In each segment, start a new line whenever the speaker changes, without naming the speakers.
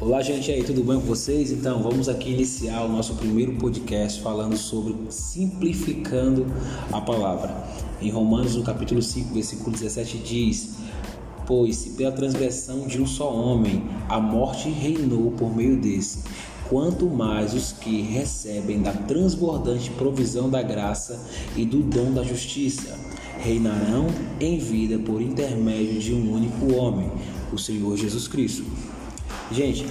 Olá, gente aí, tudo bem com vocês? Então, vamos aqui iniciar o nosso primeiro podcast falando sobre simplificando a palavra. Em Romanos, no capítulo 5, versículo 17, diz: Pois se pela transgressão de um só homem a morte reinou por meio desse, quanto mais os que recebem da transbordante provisão da graça e do dom da justiça reinarão em vida por intermédio de um único homem, o Senhor Jesus Cristo. Gente,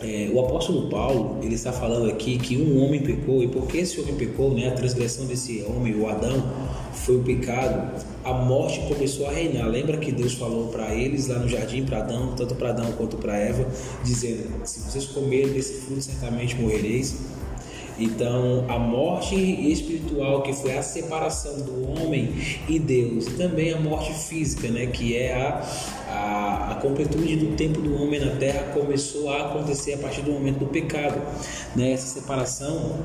é, o apóstolo Paulo ele está falando aqui que um homem pecou e porque esse homem pecou, né, a transgressão desse homem, o Adão, foi o pecado. A morte começou a reinar. Lembra que Deus falou para eles lá no jardim para Adão, tanto para Adão quanto para Eva, dizendo: se vocês comerem desse fruto certamente morrereis. Então, a morte espiritual, que foi a separação do homem e Deus, e também a morte física, né, que é a, a, a completude do tempo do homem na terra, começou a acontecer a partir do momento do pecado. Né? Essa separação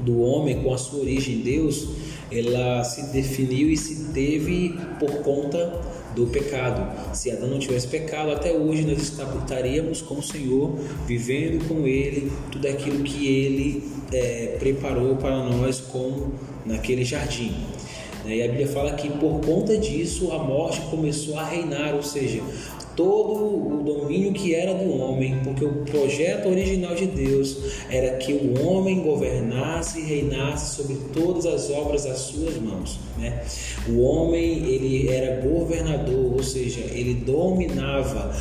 do homem com a sua origem em Deus, ela se definiu e se teve por conta do pecado. Se Adão não tivesse pecado, até hoje nós estaríamos com o Senhor, vivendo com Ele tudo aquilo que Ele é, preparou para nós como naquele jardim. Né? E a Bíblia fala que por conta disso a morte começou a reinar, ou seja, todo o domínio que era do homem, porque o projeto original de Deus era que o homem governasse e reinasse sobre todas as obras das suas mãos. Né? O homem ele era governador, ou seja, ele dominava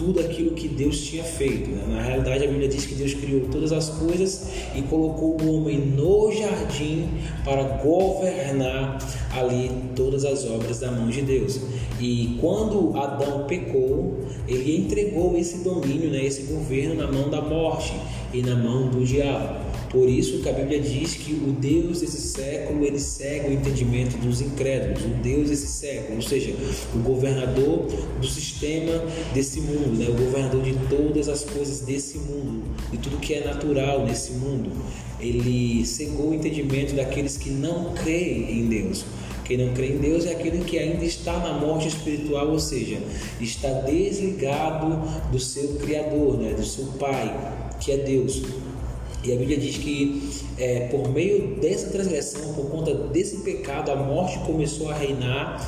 tudo aquilo que Deus tinha feito. Né? Na realidade, a Bíblia diz que Deus criou todas as coisas e colocou o homem no jardim para governar ali todas as obras da mão de Deus. E quando Adão pecou, ele entregou esse domínio, né, esse governo na mão da morte e na mão do diabo. Por isso que a Bíblia diz que o Deus desse século ele segue o entendimento dos incrédulos, o Deus desse século, ou seja, o governador do sistema desse mundo, né? o governador de todas as coisas desse mundo, de tudo que é natural nesse mundo. Ele cegou o entendimento daqueles que não creem em Deus. Quem não crê em Deus é aquele que ainda está na morte espiritual, ou seja, está desligado do seu Criador, né? do seu Pai, que é Deus. E a Bíblia diz que é, por meio dessa transgressão, por conta desse pecado, a morte começou a reinar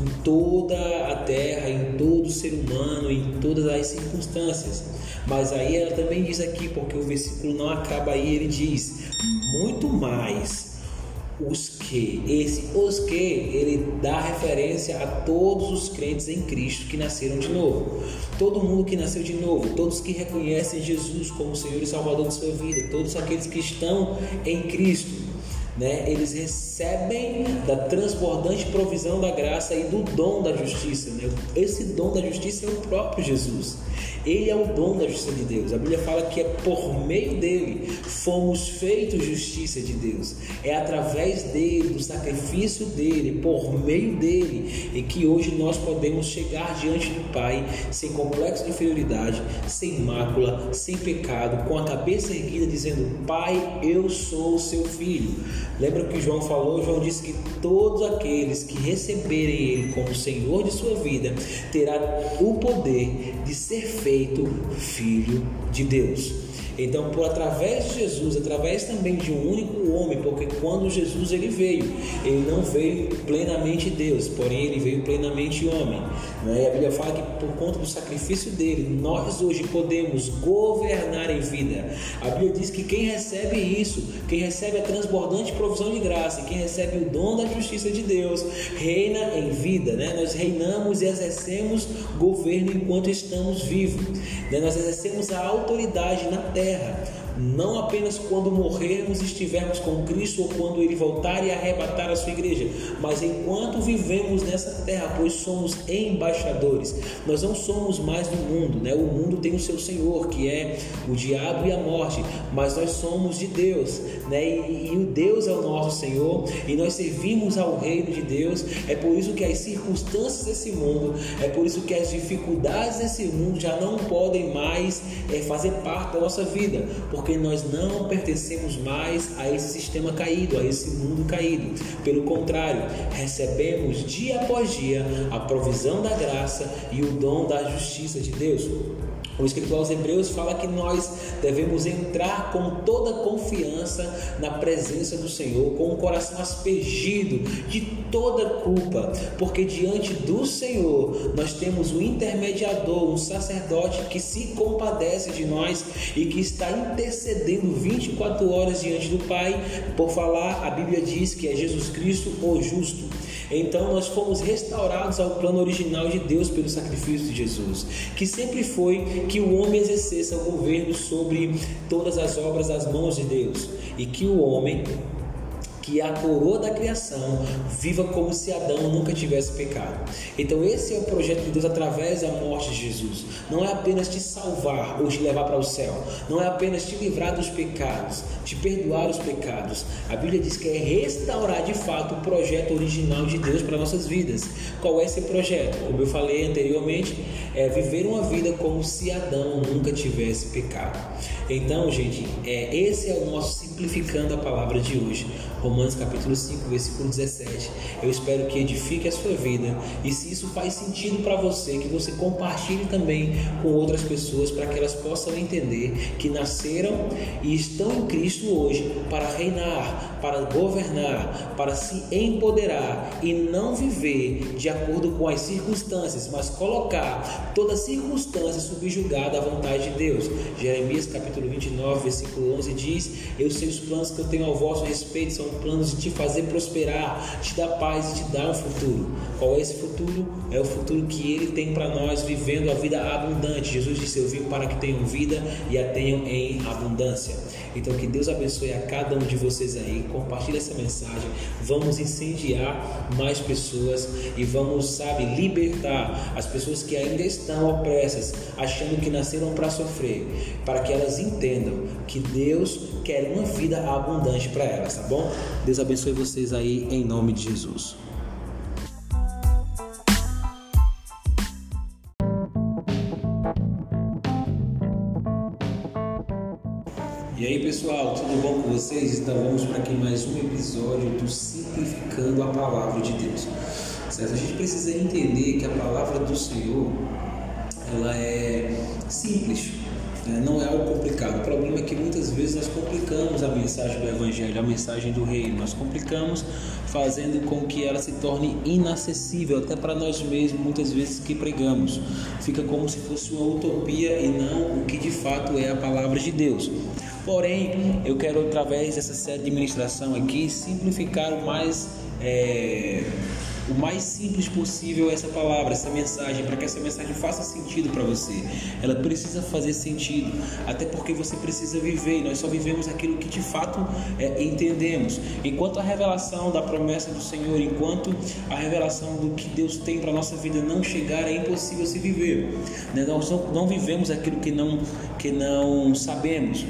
em toda a terra, em todo o ser humano, em todas as circunstâncias. Mas aí ela também diz aqui, porque o versículo não acaba aí, ele diz: muito mais os que. Esse os que, ele dá referência a todos os crentes em Cristo que nasceram de novo. Todo mundo que nasceu de novo, todos que reconhecem Jesus como Senhor e Salvador de sua vida, todos aqueles que estão em Cristo. Né, eles recebem da transbordante provisão da graça e do dom da justiça. Né? Esse dom da justiça é o próprio Jesus. Ele é o dom da justiça de Deus. A Bíblia fala que é por meio dele fomos feitos justiça de Deus. É através dele, do sacrifício dele, por meio dele, e que hoje nós podemos chegar diante do Pai sem complexo de inferioridade, sem mácula, sem pecado, com a cabeça erguida, dizendo: Pai, eu sou o seu filho. Lembra o que João falou? João disse que todos aqueles que receberem ele como Senhor de sua vida terá o poder de ser feito filho de Deus. Então, por através de Jesus, através também de um único homem, porque quando Jesus ele veio, ele não veio plenamente Deus, porém ele veio plenamente homem. Né? E a Bíblia fala que por conta do sacrifício dele, nós hoje podemos governar em vida. A Bíblia diz que quem recebe isso, quem recebe a transbordante provisão de graça, quem recebe o dom da justiça de Deus, reina em vida. Né? Nós reinamos e exercemos governo enquanto estamos vivos. Né? Nós exercemos a autoridade na terra terra não apenas quando morrermos estivermos com Cristo ou quando Ele voltar e arrebatar a sua igreja, mas enquanto vivemos nessa terra, pois somos embaixadores. Nós não somos mais do mundo, né? O mundo tem o seu Senhor, que é o diabo e a morte, mas nós somos de Deus, né? E, e o Deus é o nosso Senhor e nós servimos ao reino de Deus. É por isso que as circunstâncias desse mundo, é por isso que as dificuldades desse mundo já não podem mais é, fazer parte da nossa vida, porque porque nós não pertencemos mais a esse sistema caído, a esse mundo caído. Pelo contrário, recebemos dia após dia a provisão da graça e o dom da justiça de Deus. O escritor aos Hebreus fala que nós devemos entrar com toda confiança na presença do Senhor, com o coração aspergido de toda culpa, porque diante do Senhor nós temos um intermediador, um sacerdote que se compadece de nós e que está intercedendo 24 horas diante do Pai. Por falar, a Bíblia diz que é Jesus Cristo o justo. Então nós fomos restaurados ao plano original de Deus pelo sacrifício de Jesus, que sempre foi que o homem exercesse o governo sobre todas as obras das mãos de Deus e que o homem que a coroa da criação viva como se Adão nunca tivesse pecado. Então esse é o projeto de Deus através da morte de Jesus. Não é apenas te salvar ou te levar para o céu. Não é apenas te livrar dos pecados, te perdoar os pecados. A Bíblia diz que é restaurar de fato o projeto original de Deus para nossas vidas. Qual é esse projeto? Como eu falei anteriormente, é viver uma vida como se Adão nunca tivesse pecado. Então, gente, é, esse é o nosso simplificando a palavra de hoje. Romanos capítulo 5, versículo 17. Eu espero que edifique a sua vida e se isso faz sentido para você, que você compartilhe também com outras pessoas para que elas possam entender que nasceram e estão em Cristo hoje para reinar, para governar, para se empoderar e não viver de acordo com as circunstâncias, mas colocar toda circunstância subjugada à vontade de Deus. Jeremias capítulo 29, versículo 11 diz: Eu sei os planos que eu tenho ao vosso respeito, são planos de te fazer prosperar, te dar paz e te dar um futuro. Qual é esse futuro? É o futuro que Ele tem para nós, vivendo a vida abundante. Jesus disse: Eu vim para que tenham vida e a tenham em abundância. Então, que Deus abençoe a cada um de vocês aí. Compartilhe essa mensagem. Vamos incendiar mais pessoas e vamos, sabe, libertar as pessoas que ainda estão opressas, achando que nasceram para sofrer, para que elas entendam que Deus quer uma vida abundante para elas, tá bom? Deus abençoe vocês aí em nome de Jesus. Pessoal, tudo bom com vocês? Então vamos para aqui mais um episódio do Simplificando a Palavra de Deus. Certo? A gente precisa entender que a palavra do Senhor ela é simples, né? não é algo complicado. O problema é que muitas vezes nós complicamos a mensagem do Evangelho, a mensagem do Reino. Nós complicamos fazendo com que ela se torne inacessível até para nós mesmos, muitas vezes que pregamos. Fica como se fosse uma utopia e não o que de fato é a palavra de Deus. Porém, eu quero, através dessa série de ministração aqui, simplificar o mais. É o mais simples possível essa palavra, essa mensagem, para que essa mensagem faça sentido para você. Ela precisa fazer sentido, até porque você precisa viver e nós só vivemos aquilo que de fato é, entendemos. Enquanto a revelação da promessa do Senhor, enquanto a revelação do que Deus tem para nossa vida não chegar, é impossível se viver. Né? Nós não, não vivemos aquilo que não, que não sabemos.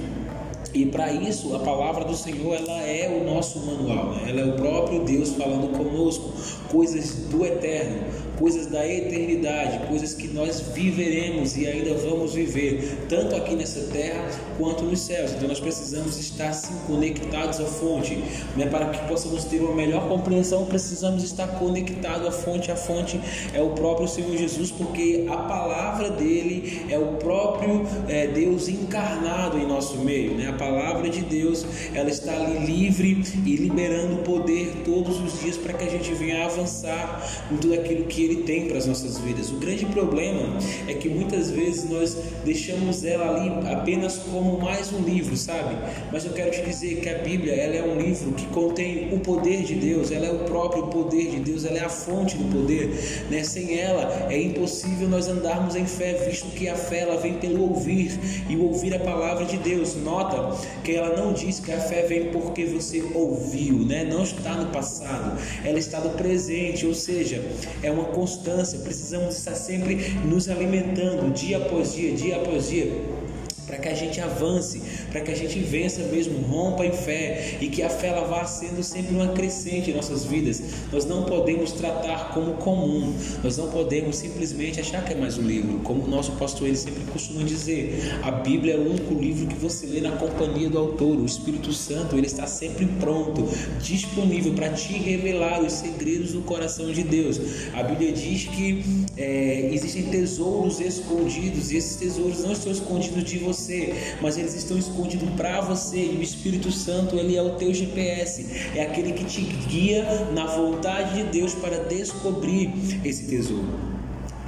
E para isso, a palavra do Senhor ela é o nosso manual, né? ela é o próprio Deus falando conosco, coisas do eterno, coisas da eternidade, coisas que nós viveremos e ainda vamos viver, tanto aqui nessa terra quanto nos céus. Então nós precisamos estar assim conectados à fonte, né? para que possamos ter uma melhor compreensão, precisamos estar conectados à fonte. A fonte é o próprio Senhor Jesus, porque a palavra dele é o próprio é, Deus encarnado em nosso meio. Né? A palavra de Deus ela está ali livre e liberando poder todos os dias para que a gente venha avançar em tudo aquilo que ele tem para as nossas vidas. O grande problema é que muitas vezes nós deixamos ela ali apenas como mais um livro, sabe? Mas eu quero te dizer que a Bíblia ela é um livro que contém o poder de Deus, ela é o próprio poder de Deus, ela é a fonte do poder. Né? Sem ela é impossível nós andarmos em fé, visto que a fé ela vem pelo ouvir e ouvir a palavra de Deus. Nota que ela não diz que a fé vem porque você ouviu, né? Não está no passado, ela está no presente, ou seja, é uma constância, precisamos estar sempre nos alimentando dia após dia, dia após dia para que a gente avance, para que a gente vença mesmo, rompa em fé e que a fé ela vá sendo sempre uma crescente em nossas vidas. Nós não podemos tratar como comum, nós não podemos simplesmente achar que é mais um livro, como o nosso pastor ele sempre costuma dizer. A Bíblia é o único livro que você lê na companhia do autor, o Espírito Santo, ele está sempre pronto, disponível para te revelar os segredos do coração de Deus. A Bíblia diz que é, existem tesouros escondidos e esses tesouros não estão escondidos de você você, mas eles estão escondidos para você. E o Espírito Santo, ele é o teu GPS, é aquele que te guia na vontade de Deus para descobrir esse tesouro.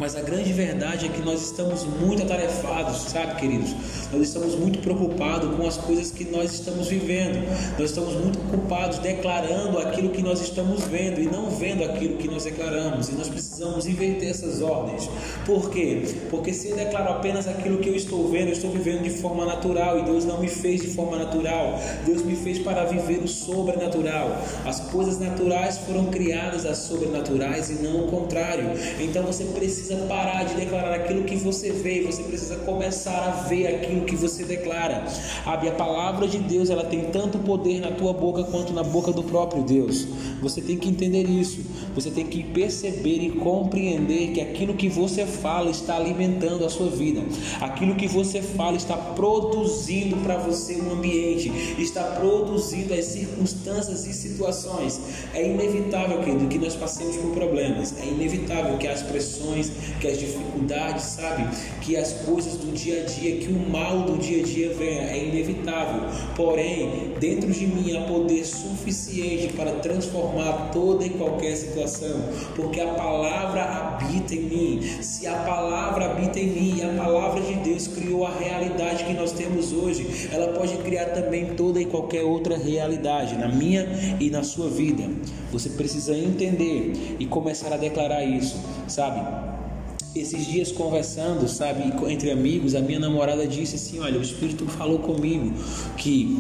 Mas a grande verdade é que nós estamos muito atarefados, sabe, queridos? Nós estamos muito preocupados com as coisas que nós estamos vivendo. Nós estamos muito ocupados declarando aquilo que nós estamos vendo e não vendo aquilo que nós declaramos. E nós precisamos inverter essas ordens. Por quê? Porque se eu declaro apenas aquilo que eu estou vendo, eu estou vivendo de forma natural e Deus não me fez de forma natural. Deus me fez para viver o sobrenatural. As coisas naturais foram criadas as sobrenaturais e não o contrário. Então você precisa precisa parar de declarar aquilo que você vê, você precisa começar a ver aquilo que você declara. Sabe, a palavra de Deus, ela tem tanto poder na tua boca quanto na boca do próprio Deus. Você tem que entender isso. Você tem que perceber e compreender que aquilo que você fala está alimentando a sua vida. Aquilo que você fala está produzindo para você um ambiente, está produzindo as circunstâncias e situações. É inevitável, querido, que nós passemos por problemas. É inevitável que as pressões, que as dificuldades, sabe? Que as coisas do dia a dia, que o mal do dia a dia venha, é inevitável. Porém, dentro de mim há poder suficiente para transformar toda e qualquer situação, porque a palavra habita em mim. Se a palavra habita em mim e a palavra de Deus criou a realidade que nós temos hoje, ela pode criar também toda e qualquer outra realidade na minha e na sua vida. Você precisa entender e começar a declarar isso, sabe? Esses dias conversando, sabe, entre amigos, a minha namorada disse assim: Olha, o Espírito falou comigo que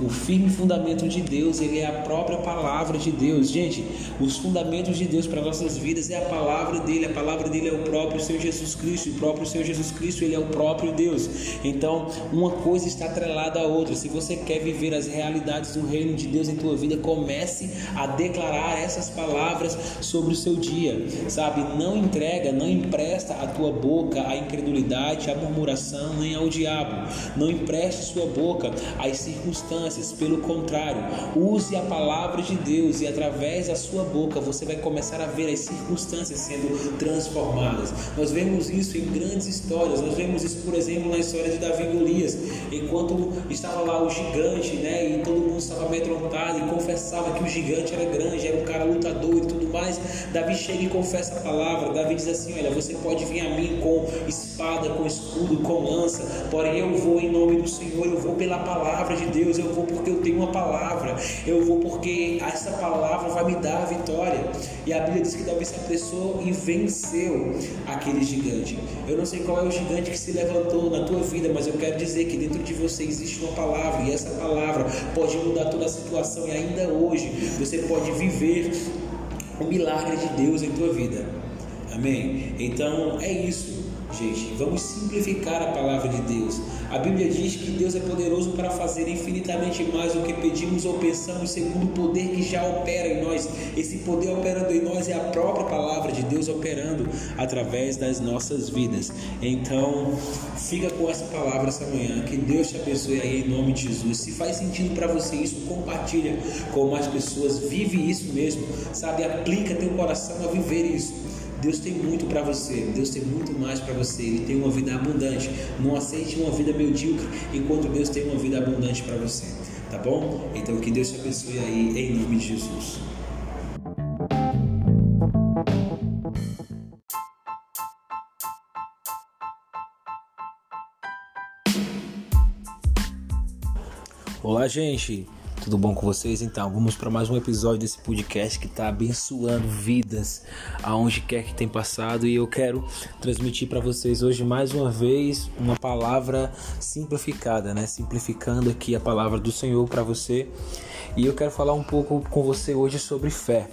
o firme fundamento de Deus, ele é a própria palavra de Deus. Gente, os fundamentos de Deus para nossas vidas é a palavra dele. A palavra dele é o próprio Senhor Jesus Cristo. O próprio Senhor Jesus Cristo, ele é o próprio Deus. Então, uma coisa está atrelada à outra. Se você quer viver as realidades do reino de Deus em tua vida, comece a declarar essas palavras sobre o seu dia. Sabe? Não entrega, não empresta a tua boca à incredulidade, à murmuração, nem ao diabo. Não empreste sua boca às circunstâncias circunstâncias, pelo contrário, use a palavra de Deus e através da sua boca você vai começar a ver as circunstâncias sendo transformadas. Nós vemos isso em grandes histórias, nós vemos isso, por exemplo, na história de Davi e Golias, enquanto estava lá o gigante, né, e todo mundo estava amedrontado e confessava que o gigante era grande, era um cara lutador e tudo mais. Davi chega e confessa a palavra. Davi diz assim: Olha, você pode vir a mim com espada, com escudo, com lança, porém eu vou em nome do Senhor, eu vou pela palavra de Deus, eu vou porque eu tenho uma palavra, eu vou porque essa palavra vai me dar a vitória. E a Bíblia diz que Davi se apressou e venceu aquele gigante. Eu não sei qual é o gigante que se levantou na tua vida, mas eu quero dizer que dentro de você existe uma palavra e essa palavra pode mudar toda a situação e ainda hoje você pode viver o milagre de Deus em tua vida. Amém? Então é isso gente. Vamos simplificar a palavra de Deus. A Bíblia diz que Deus é poderoso para fazer infinitamente mais do que pedimos ou pensamos, segundo o poder que já opera em nós. Esse poder operando em nós é a própria palavra de Deus operando através das nossas vidas. Então, fica com essa palavra essa manhã. Que Deus te abençoe aí em nome de Jesus. Se faz sentido para você isso, compartilha com mais pessoas. Vive isso mesmo, sabe? Aplica teu coração a viver isso. Deus tem muito para você, Deus tem muito mais para você, Ele tem uma vida abundante. Não aceite uma vida medíocre enquanto Deus tem uma vida abundante para você, tá bom? Então que Deus te abençoe aí em nome de Jesus. Olá, gente. Tudo bom com vocês? Então, vamos para mais um episódio desse podcast que está abençoando vidas aonde quer que tem passado e eu quero transmitir para vocês hoje mais uma vez uma palavra simplificada, né? Simplificando aqui a palavra do Senhor para você. E eu quero falar um pouco com você hoje sobre fé.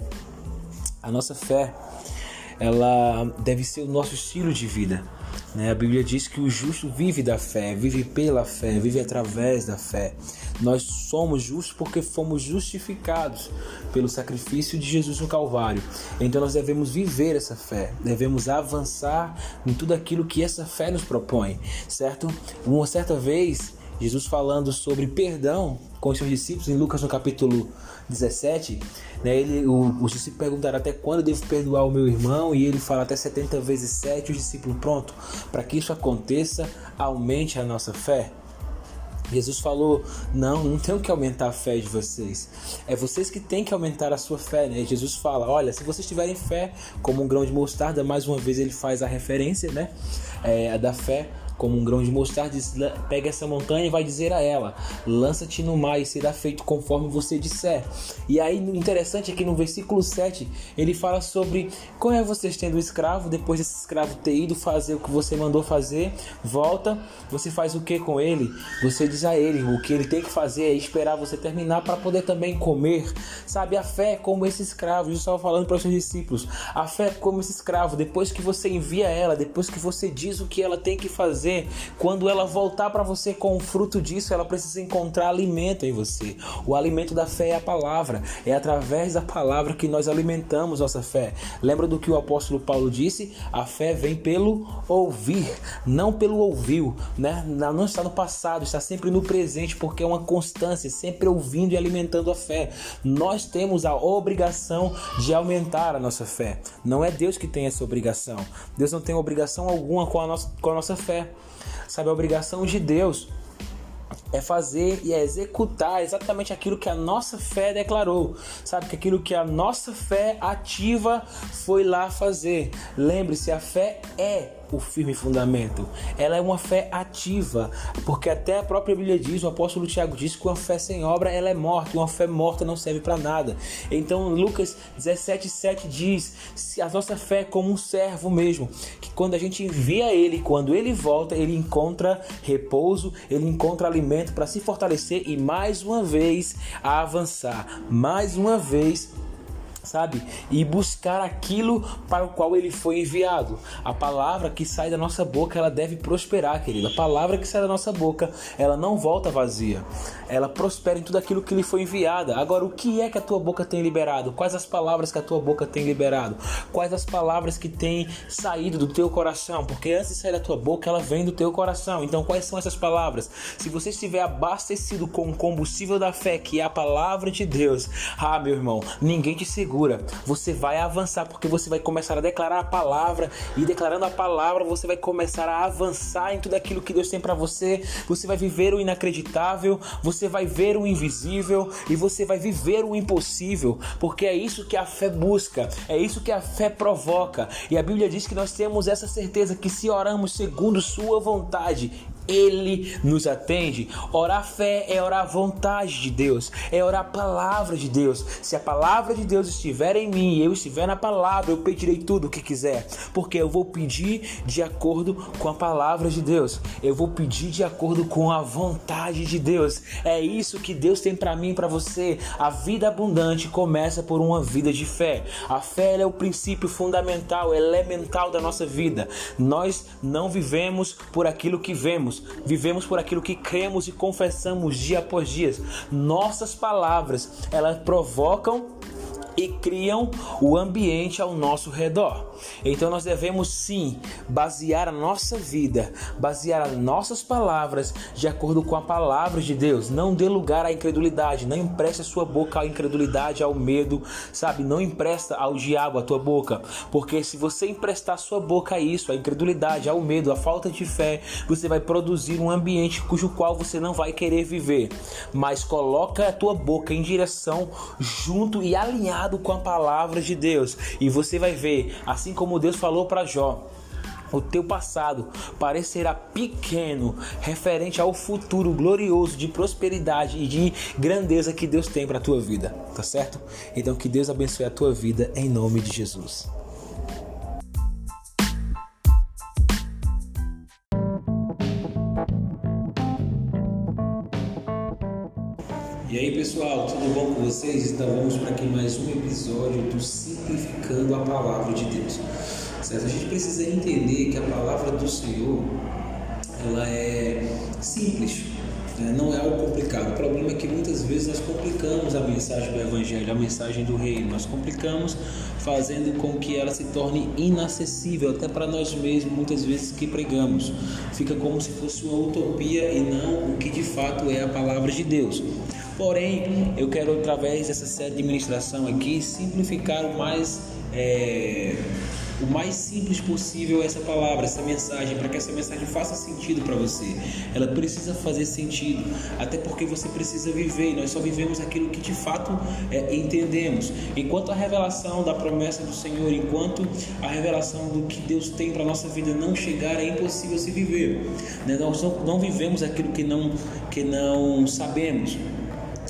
A nossa fé, ela deve ser o nosso estilo de vida. Né? A Bíblia diz que o justo vive da fé, vive pela fé, vive através da fé. Nós somos justos porque fomos justificados pelo sacrifício de Jesus no Calvário. Então nós devemos viver essa fé, devemos avançar em tudo aquilo que essa fé nos propõe, certo? Uma certa vez, Jesus falando sobre perdão com os seus discípulos em Lucas no capítulo 17, né, ele, o, os discípulos perguntaram até quando devo perdoar o meu irmão e ele fala até 70 vezes 7, os discípulos, pronto, para que isso aconteça, aumente a nossa fé. Jesus falou: Não, não tenho que aumentar a fé de vocês. É vocês que têm que aumentar a sua fé. Né? Jesus fala: Olha, se vocês tiverem fé como um grão de mostarda, mais uma vez ele faz a referência né? É, da fé como um grão de mostarda, pega essa montanha e vai dizer a ela: lança-te no mar e será feito conforme você disser. E aí, interessante é que no versículo 7 ele fala sobre como é vocês tendo um escravo, depois desse escravo ter ido fazer o que você mandou fazer, volta, você faz o que com ele? Você diz a ele: o que ele tem que fazer é esperar você terminar para poder também comer. Sabe, a fé é como esse escravo, Jesus estava falando para os seus discípulos: a fé é como esse escravo, depois que você envia ela, depois que você diz o que ela tem que fazer fazer, quando ela voltar para você com o fruto disso, ela precisa encontrar alimento em você. O alimento da fé é a palavra, é através da palavra que nós alimentamos nossa fé. Lembra do que o apóstolo Paulo disse? A fé vem pelo ouvir, não pelo ouviu, né? Não está no passado, está sempre no presente, porque é uma constância, sempre ouvindo e alimentando a fé. Nós temos a obrigação de aumentar a nossa fé. Não é Deus que tem essa obrigação. Deus não tem obrigação alguma com a nossa, com a nossa fé. Sabe, a obrigação de Deus é fazer e é executar exatamente aquilo que a nossa fé declarou. Sabe que aquilo que a nossa fé ativa foi lá fazer. Lembre-se, a fé é o firme fundamento. Ela é uma fé ativa, porque até a própria Bíblia diz, o apóstolo Tiago diz que uma fé sem obra ela é morta, uma fé morta não serve para nada. Então Lucas 17:7 diz: "Se a nossa fé é como um servo mesmo, que quando a gente envia ele, quando ele volta, ele encontra repouso, ele encontra alimento para se fortalecer e mais uma vez avançar, mais uma vez sabe? E buscar aquilo para o qual ele foi enviado. A palavra que sai da nossa boca, ela deve prosperar, querido. A palavra que sai da nossa boca, ela não volta vazia. Ela prospera em tudo aquilo que lhe foi enviada. Agora, o que é que a tua boca tem liberado? Quais as palavras que a tua boca tem liberado? Quais as palavras que têm saído do teu coração? Porque antes de sair da tua boca, ela vem do teu coração. Então, quais são essas palavras? Se você estiver abastecido com o combustível da fé, que é a palavra de Deus, ah, meu irmão, ninguém te segura segura. Você vai avançar porque você vai começar a declarar a palavra e declarando a palavra você vai começar a avançar em tudo aquilo que Deus tem para você. Você vai viver o inacreditável, você vai ver o invisível e você vai viver o impossível, porque é isso que a fé busca, é isso que a fé provoca. E a Bíblia diz que nós temos essa certeza que se oramos segundo sua vontade, ele nos atende. Orar fé é orar a vontade de Deus, é orar a palavra de Deus. Se a palavra de Deus estiver em mim e eu estiver na palavra, eu pedirei tudo o que quiser, porque eu vou pedir de acordo com a palavra de Deus. Eu vou pedir de acordo com a vontade de Deus. É isso que Deus tem para mim e para você. A vida abundante começa por uma vida de fé. A fé é o princípio fundamental, elemental da nossa vida. Nós não vivemos por aquilo que vemos vivemos por aquilo que cremos e confessamos dia após dia. Nossas palavras, elas provocam e criam o ambiente ao nosso redor. Então nós devemos sim basear a nossa vida, basear as nossas palavras de acordo com a palavra de Deus. Não dê lugar à incredulidade, não empreste a sua boca à incredulidade, ao medo, sabe? Não empresta ao diabo a tua boca, porque se você emprestar sua boca a isso, a incredulidade, ao medo, a falta de fé, você vai produzir um ambiente cujo qual você não vai querer viver. Mas coloca a tua boca em direção junto e alinhado alinhado com a palavra de Deus. E você vai ver, assim como Deus falou para Jó, o teu passado parecerá pequeno referente ao futuro glorioso de prosperidade e de grandeza que Deus tem para a tua vida, tá certo? Então que Deus abençoe a tua vida em nome de Jesus. E aí pessoal, tudo bom com vocês? Então vamos para aqui mais um episódio do Simplificando a Palavra de Deus. Certo? A gente precisa entender que a palavra do Senhor ela é simples, né? não é algo complicado. O problema é que muitas vezes nós complicamos a mensagem do Evangelho, a mensagem do Reino. Nós complicamos fazendo com que ela se torne inacessível até para nós mesmos, muitas vezes que pregamos. Fica como se fosse uma utopia e não o que de fato é a palavra de Deus. Porém, eu quero, através dessa série de ministração aqui, simplificar o mais. É o mais simples possível essa palavra, essa mensagem, para que essa mensagem faça sentido para você. Ela precisa fazer sentido, até porque você precisa viver, e nós só vivemos aquilo que de fato é, entendemos. Enquanto a revelação da promessa do Senhor, enquanto a revelação do que Deus tem para nossa vida não chegar, é impossível se viver. Né? Nós não, não vivemos aquilo que não, que não sabemos.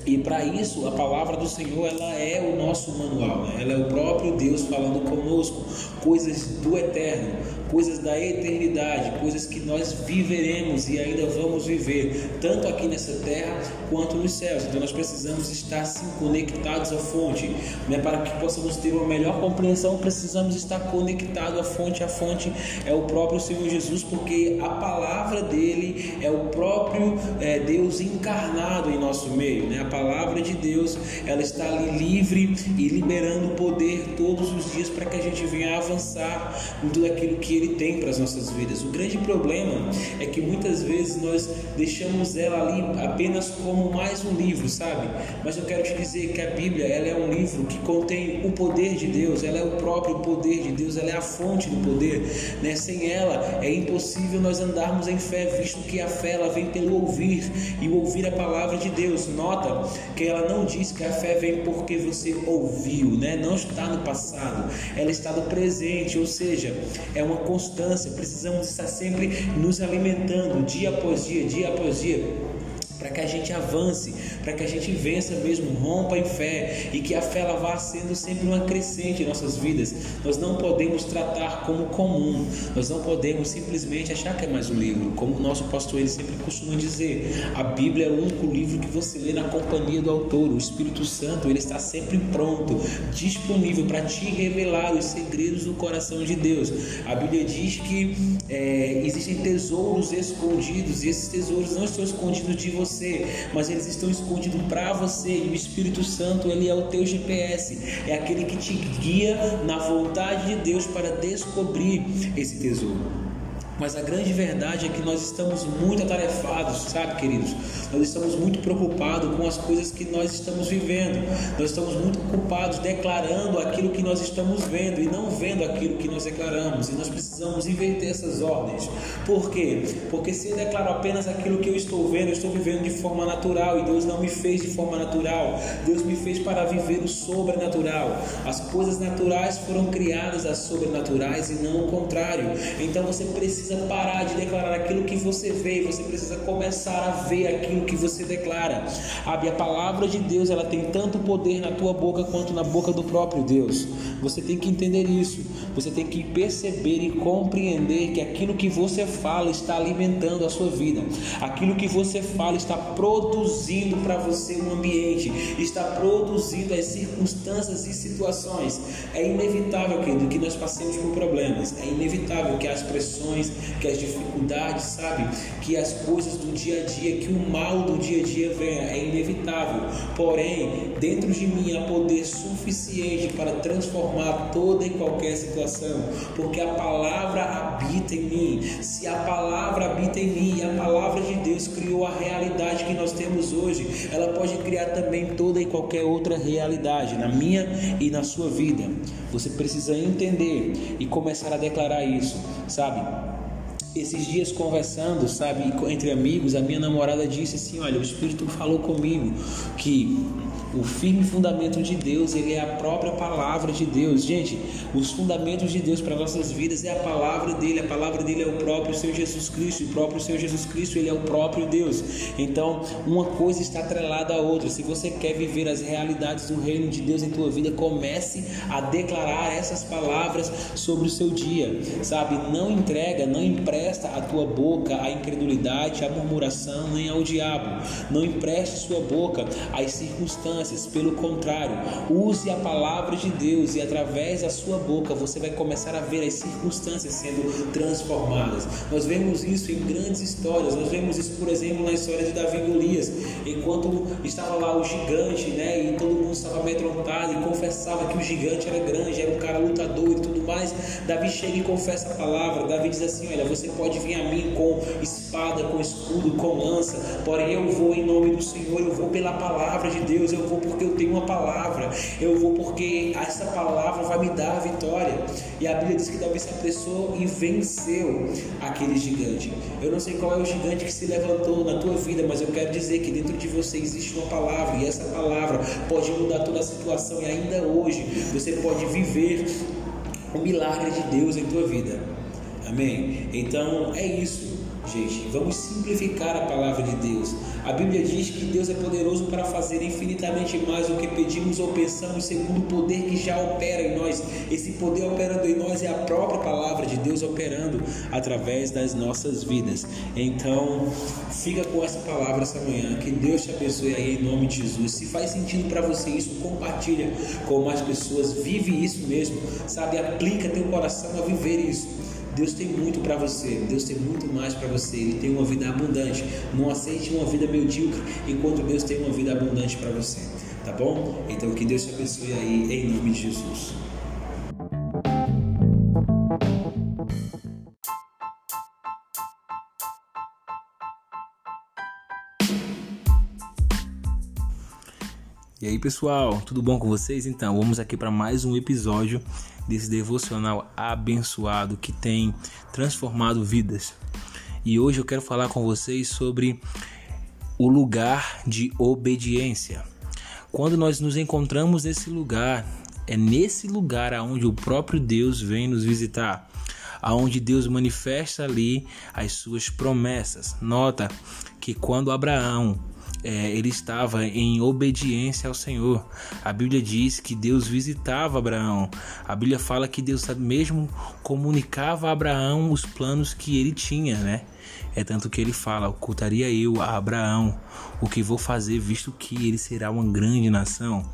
E para isso, a palavra do Senhor ela é o nosso manual, né? ela é o próprio Deus falando conosco, coisas do eterno, coisas da eternidade, coisas que nós viveremos e ainda vamos viver, tanto aqui nessa terra quanto nos céus. Então nós precisamos estar sim conectados à fonte, né? para que possamos ter uma melhor compreensão, precisamos estar conectados à fonte. A fonte é o próprio Senhor Jesus, porque a palavra dele é o próprio é, Deus encarnado em nosso meio, né? A palavra de Deus, ela está ali livre e liberando poder todos os dias para que a gente venha avançar em tudo aquilo que Ele tem para as nossas vidas. O grande problema é que muitas vezes nós deixamos ela ali apenas como mais um livro, sabe? Mas eu quero te dizer que a Bíblia, ela é um livro que contém o poder de Deus, ela é o próprio poder de Deus, ela é a fonte do poder, né? Sem ela é impossível nós andarmos em fé, visto que a fé ela vem pelo ouvir e ouvir a palavra de Deus. Nota que ela não diz que a fé vem porque você ouviu, né? Não está no passado, ela está no presente, ou seja, é uma constância. Precisamos estar sempre nos alimentando dia após dia, dia após dia para que a gente avance, para que a gente vença mesmo, rompa em fé e que a fé ela vá sendo sempre uma crescente em nossas vidas. Nós não podemos tratar como comum, nós não podemos simplesmente achar que é mais um livro, como o nosso pastor ele sempre costuma dizer. A Bíblia é o único livro que você lê na companhia do autor, o Espírito Santo, ele está sempre pronto, disponível para te revelar os segredos do coração de Deus. A Bíblia diz que é, existem tesouros escondidos e esses tesouros não estão escondidos de você você, mas eles estão escondidos para você. E o Espírito Santo, ele é o teu GPS, é aquele que te guia na vontade de Deus para descobrir esse tesouro. Mas a grande verdade é que nós estamos muito atarefados, sabe, queridos? Nós estamos muito preocupados com as coisas que nós estamos vivendo. Nós estamos muito ocupados declarando aquilo que nós estamos vendo e não vendo aquilo que nós declaramos. E nós precisamos inverter essas ordens. Por quê? Porque se eu declaro apenas aquilo que eu estou vendo, eu estou vivendo de forma natural e Deus não me fez de forma natural. Deus me fez para viver o sobrenatural. As coisas naturais foram criadas as sobrenaturais e não o contrário. Então você precisa precisa parar de declarar aquilo que você vê, você precisa começar a ver aquilo que você declara. A palavra de Deus, ela tem tanto poder na tua boca quanto na boca do próprio Deus. Você tem que entender isso. Você tem que perceber e compreender que aquilo que você fala está alimentando a sua vida. Aquilo que você fala está produzindo para você um ambiente, está produzindo as circunstâncias e situações. É inevitável, querido, que nós passemos por problemas. É inevitável que as pressões, que as dificuldades, sabe? Que as coisas do dia a dia, que o mal do dia a dia venha, é inevitável. Porém, dentro de mim há poder suficiente para transformar toda e qualquer situação, porque a palavra habita em mim. Se a palavra habita em mim e a palavra de Deus criou a realidade que nós temos hoje, ela pode criar também toda e qualquer outra realidade na minha e na sua vida. Você precisa entender e começar a declarar isso, sabe? Esses dias conversando, sabe, entre amigos, a minha namorada disse assim: Olha, o Espírito falou comigo que o firme fundamento de Deus, ele é a própria palavra de Deus. Gente, os fundamentos de Deus para nossas vidas é a palavra dele. A palavra dele é o próprio Senhor Jesus Cristo. O próprio Senhor Jesus Cristo, ele é o próprio Deus. Então, uma coisa está atrelada à outra. Se você quer viver as realidades do reino de Deus em tua vida, comece a declarar essas palavras sobre o seu dia. Sabe? Não entrega, não empresta a tua boca à incredulidade, à murmuração, nem ao diabo. Não empreste sua boca às circunstâncias Pelo contrário, use a palavra de Deus e através da sua boca você vai começar a ver as circunstâncias sendo transformadas. Nós vemos isso em grandes histórias. Nós vemos isso, por exemplo, na história de Davi e Golias, enquanto estava lá o gigante, né, e todo mundo estava amedrontado e confessava que o gigante era grande, era um cara lutador e tudo mais. Davi chega e confessa a palavra. Davi diz assim: Olha, você pode vir a mim com espada, com escudo, com lança, porém eu vou em nome do Senhor, eu vou pela palavra de Deus, eu vou porque eu tenho uma palavra, eu vou porque essa palavra vai me dar a vitória. E a Bíblia diz que Davi se apressou e venceu aquele gigante. Eu não sei qual é o gigante que se levantou na tua vida, mas eu quero dizer que dentro de você existe uma palavra e essa palavra pode mudar toda a situação e ainda hoje você pode viver o milagre de Deus em tua vida. Amém? Então é isso, gente. Vamos simplificar a palavra de Deus. A Bíblia diz que Deus é poderoso para fazer infinitamente mais do que pedimos ou pensamos, segundo o poder que já opera em nós. Esse poder operando em nós é a própria palavra de Deus operando através das nossas vidas. Então, fica com essa palavra essa manhã. Que Deus te abençoe aí em nome de Jesus. Se faz sentido para você isso, compartilha com mais pessoas. Vive isso mesmo, sabe? Aplica teu coração a viver isso. Deus tem muito para você, Deus tem muito mais para você. Ele tem uma vida abundante. Não aceite uma vida medíocre enquanto Deus tem uma vida abundante para você, tá bom? Então que Deus te abençoe aí em nome de Jesus. E aí pessoal, tudo bom com vocês? Então, vamos aqui para mais um episódio desse devocional abençoado que tem transformado vidas. E hoje eu quero falar com vocês sobre o lugar de obediência. Quando nós nos encontramos nesse lugar, é nesse lugar aonde o próprio Deus vem nos visitar, aonde Deus manifesta ali as suas promessas. Nota que quando Abraão é, ele estava em obediência ao Senhor. A Bíblia diz que Deus visitava Abraão. A Bíblia fala que Deus mesmo comunicava a Abraão os planos que ele tinha, né? É tanto que ele fala: ocultaria eu a Abraão o que vou fazer, visto que ele será uma grande nação.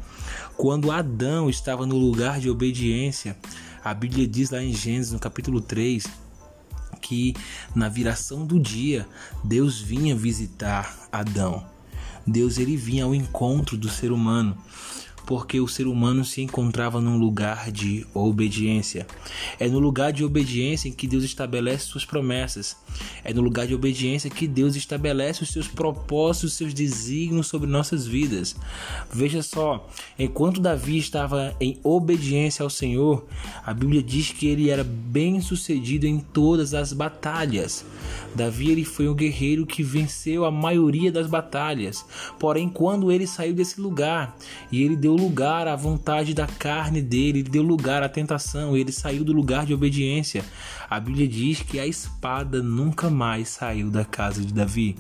Quando Adão estava no lugar de obediência, a Bíblia diz lá em Gênesis, no capítulo 3, que na viração do dia Deus vinha visitar Adão. Deus ele vinha ao encontro do ser humano porque o ser humano se encontrava num lugar de obediência. É no lugar de obediência em que Deus estabelece suas promessas. É no lugar de obediência que Deus estabelece os seus propósitos, os seus desígnios sobre nossas vidas. Veja só, enquanto Davi estava em obediência ao Senhor, a Bíblia diz que ele era bem-sucedido em todas as batalhas. Davi ele foi um guerreiro que venceu a maioria das batalhas. Porém, quando ele saiu desse lugar e ele deu deu lugar à vontade da carne dele, ele deu lugar à tentação, ele saiu do lugar de obediência. A Bíblia diz que a espada nunca mais saiu da casa de Davi.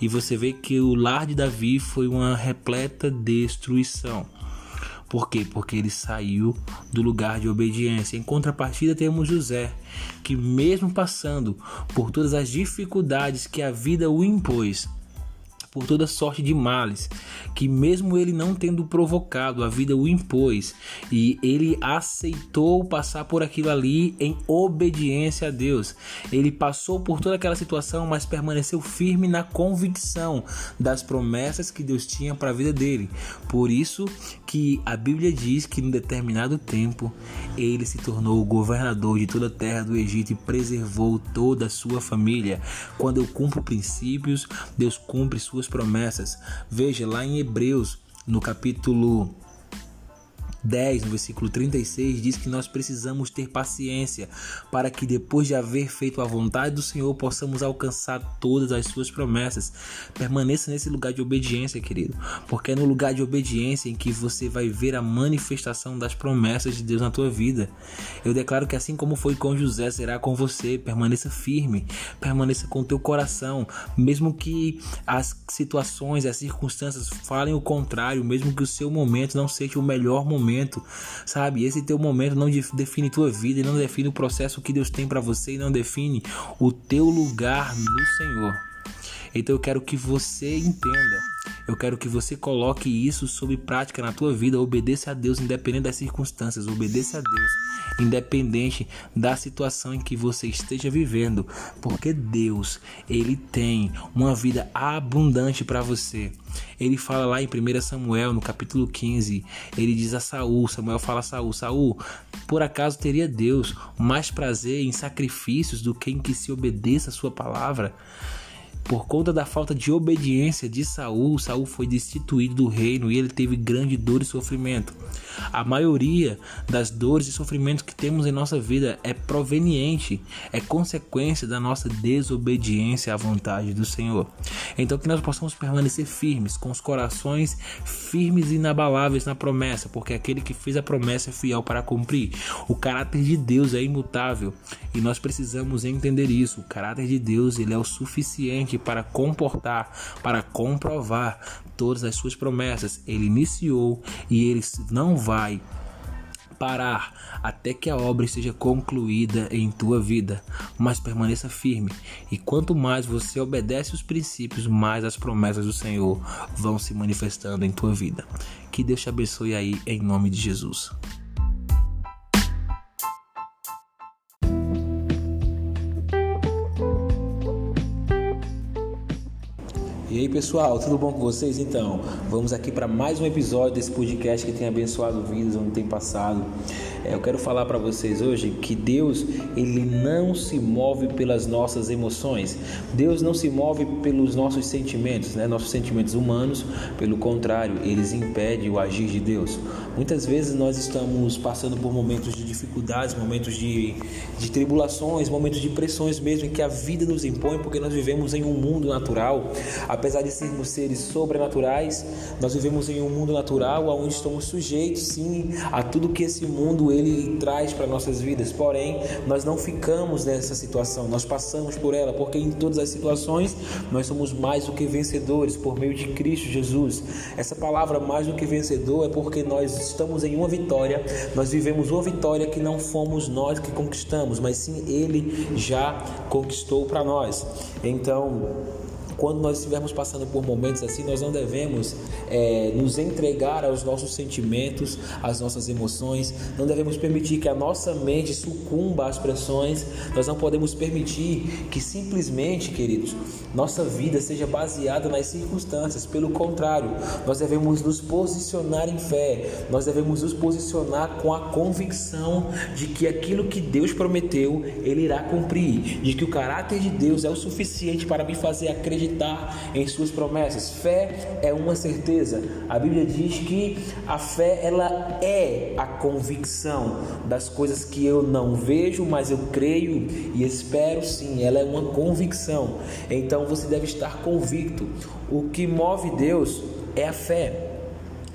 E você vê que o lar de Davi foi uma repleta destruição. Por quê? Porque ele saiu do lugar de obediência. Em contrapartida, temos José, que, mesmo passando por todas as dificuldades que a vida o impôs, por toda sorte de males, que mesmo ele não tendo provocado, a vida o impôs, e ele aceitou passar por aquilo ali em obediência a Deus. Ele passou por toda aquela situação, mas permaneceu firme na convicção das promessas que Deus tinha para a vida dele. Por isso que a Bíblia diz que em determinado tempo ele se tornou o governador de toda a terra do Egito e preservou toda a sua família. Quando eu cumpro princípios, Deus cumpre suas promessas. Veja lá em Hebreus, no capítulo 10, no versículo 36, diz que nós precisamos ter paciência para que depois de haver feito a vontade do Senhor possamos alcançar todas as suas promessas. Permaneça nesse lugar de obediência, querido, porque é no lugar de obediência em que você vai ver a manifestação das promessas de Deus na tua vida. Eu declaro que assim como foi com José, será com você. Permaneça firme, permaneça com teu coração, mesmo que as situações, as circunstâncias falem o contrário, mesmo que o seu momento não seja o melhor momento momento, sabe? Esse teu momento não define tua vida, e não define o processo que Deus tem para você e não define o teu lugar no Senhor. Então eu quero que você entenda. Eu quero que você coloque isso sob prática na tua vida. Obedeça a Deus independente das circunstâncias. Obedeça a Deus independente da situação em que você esteja vivendo, porque Deus, ele tem uma vida abundante para você. Ele fala lá em 1 Samuel, no capítulo 15, ele diz a Saul, Samuel fala a Saul, Saul, por acaso teria Deus mais prazer em sacrifícios do que em que se obedeça a sua palavra? Por conta da falta de obediência de Saul, Saul foi destituído do reino e ele teve grande dor e sofrimento. A maioria das dores e sofrimentos que temos em nossa vida é proveniente, é consequência da nossa desobediência à vontade do Senhor. Então que nós possamos permanecer firmes, com os corações firmes e inabaláveis na promessa, porque aquele que fez a promessa é fiel para cumprir. O caráter de Deus é imutável e nós precisamos entender isso. O caráter de Deus ele é o suficiente para comportar, para comprovar todas as suas promessas. Ele iniciou e ele não vai parar até que a obra esteja concluída em tua vida, mas permaneça firme. E quanto mais você obedece os princípios, mais as promessas do Senhor vão se manifestando em tua vida. Que Deus te abençoe aí em nome de Jesus. E aí pessoal, tudo bom com vocês? Então, vamos aqui para mais um episódio desse podcast que tem abençoado vidas onde tem passado. É, eu quero falar para vocês hoje que Deus ele não se move pelas nossas emoções. Deus não se move pelos nossos sentimentos, né? Nossos sentimentos humanos, pelo contrário, eles impedem o agir de Deus. Muitas vezes nós estamos passando por momentos de dificuldades, momentos de, de tribulações, momentos de pressões mesmo que a vida nos impõe, porque nós vivemos em um mundo natural. Apesar de sermos seres sobrenaturais, nós vivemos em um mundo natural onde estamos sujeitos, sim, a tudo que esse mundo ele traz para nossas vidas. Porém, nós não ficamos nessa situação, nós passamos por ela, porque em todas as situações nós somos mais do que vencedores por meio de Cristo Jesus. Essa palavra mais do que vencedor é porque nós estamos em uma vitória, nós vivemos uma vitória que não fomos nós que conquistamos, mas sim Ele já conquistou para nós. Então, quando nós estivermos passando por momentos assim, nós não devemos é, nos entregar aos nossos sentimentos, às nossas emoções, não devemos permitir que a nossa mente sucumba às pressões, nós não podemos permitir que simplesmente, queridos, nossa vida seja baseada nas circunstâncias, pelo contrário, nós devemos nos posicionar em fé, nós devemos nos posicionar com a convicção de que aquilo que Deus prometeu, Ele irá cumprir, de que o caráter de Deus é o suficiente para me fazer acreditar acreditar em suas promessas. Fé é uma certeza. A Bíblia diz que a fé ela é a convicção das coisas que eu não vejo, mas eu creio e espero sim. Ela é uma convicção. Então você deve estar convicto. O que move Deus é a fé.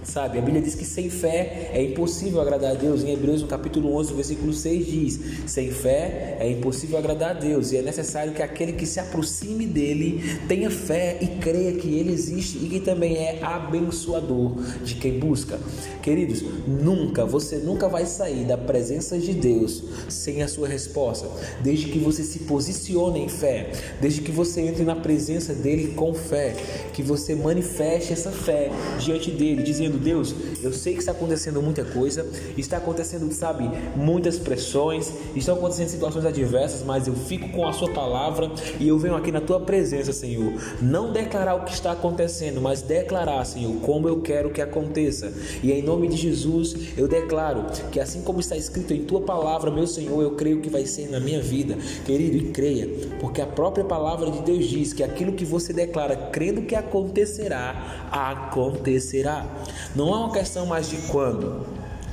Sabe, a Bíblia diz que sem fé é impossível agradar a Deus. Em Hebreus, no capítulo 11, versículo 6 diz: Sem fé é impossível agradar a Deus, e é necessário que aquele que se aproxime dele tenha fé e creia que ele existe e que também é abençoador de quem busca. Queridos, nunca, você nunca vai sair da presença de Deus sem a sua resposta, desde que você se posicione em fé, desde que você entre na presença dele com fé, que você manifeste essa fé diante dele, dizendo dizendo: Deus, eu sei que está acontecendo muita coisa, está acontecendo, sabe, muitas pressões, estão acontecendo situações adversas, mas eu fico com a Sua palavra e eu venho aqui na Tua presença, Senhor. Não declarar o que está acontecendo, mas declarar, Senhor, como eu quero que aconteça. E em nome de Jesus, eu declaro que assim como está escrito em Tua palavra, meu Senhor, eu creio que vai ser na minha vida, querido, e creia, porque a própria palavra de Deus diz que aquilo que você declara, crendo que acontecerá, acontecerá. Não é uma questão mais de quando,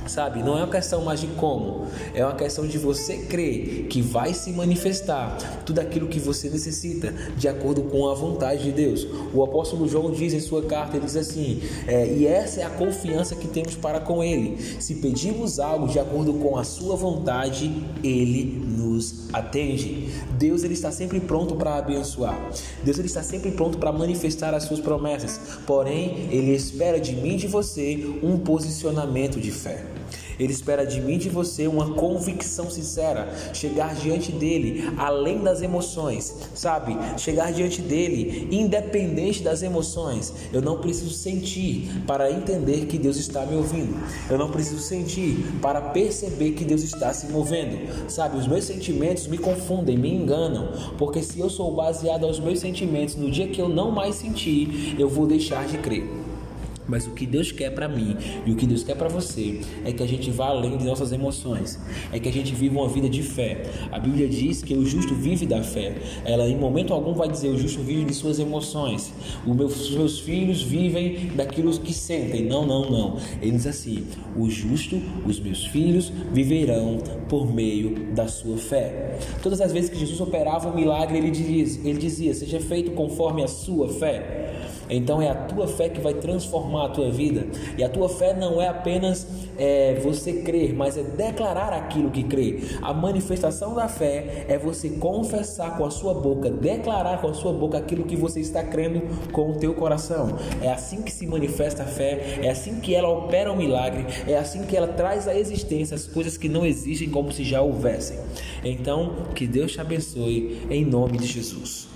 sabe? Não é uma questão mais de como, é uma questão de você crer que vai se manifestar tudo aquilo que você necessita de acordo com a vontade de Deus. O apóstolo João diz em sua carta, ele diz assim, é, e essa é a confiança que temos para com Ele. Se pedimos algo de acordo com a sua vontade, Ele nos atende. Deus ele está sempre pronto para abençoar. Deus ele está sempre pronto para manifestar as suas promessas. Porém, ele espera de mim e de você um posicionamento de fé. Ele espera de mim e de você uma convicção sincera, chegar diante dele além das emoções, sabe? Chegar diante dele independente das emoções. Eu não preciso sentir para entender que Deus está me ouvindo. Eu não preciso sentir para perceber que Deus está se movendo. Sabe, os meus sentimentos me confundem, me enganam, porque se eu sou baseado aos meus sentimentos no dia que eu não mais sentir, eu vou deixar de crer. Mas o que Deus quer para mim e o que Deus quer para você é que a gente vá além de nossas emoções, é que a gente viva uma vida de fé. A Bíblia diz que o justo vive da fé. Ela em momento algum vai dizer o justo vive de suas emoções. Os meus filhos vivem daquilo que sentem. Não, não, não. Ele diz assim: o justo, os meus filhos viverão por meio da sua fé. Todas as vezes que Jesus operava um milagre, ele ele dizia: seja feito conforme a sua fé. Então é a tua fé que vai transformar a tua vida. E a tua fé não é apenas é, você crer, mas é declarar aquilo que crê. A manifestação da fé é você confessar com a sua boca, declarar com a sua boca aquilo que você está crendo com o teu coração. É assim que se manifesta a fé, é assim que ela opera o um milagre, é assim que ela traz à existência as coisas que não existem como se já houvessem. Então, que Deus te abençoe em nome de Jesus.